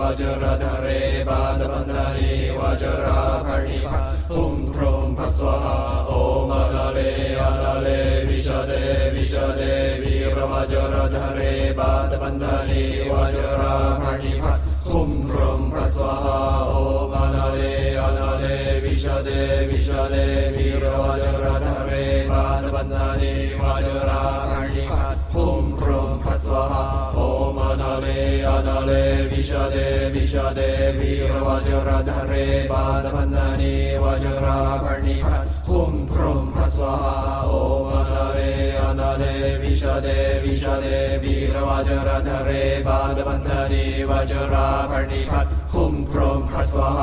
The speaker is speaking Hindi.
वज्रधरे पादबन्धने वज्राभरणिभा। हुं ह्रूं भस्वः ॐ अनले अनले विशदे विशदे, वीरवज्रधरे पादबन्धने वज्राभरणिभा। हुं ह्रूं भस्वः ॐ अनले अनले विशदे विशदे, वीरवज्रधरे पादबन्धने वज्राभरणिभा। अनले विशदे विशदे वीरवज्रधरे पादबन्धने वज्राभरणिभा हुं ह्रूं भस्वः ॐ अनले अनले विशदे विशदे वीरवज्रधरे पादबन्धने वज्राभरणिभा हुं ह्रूं भस्वः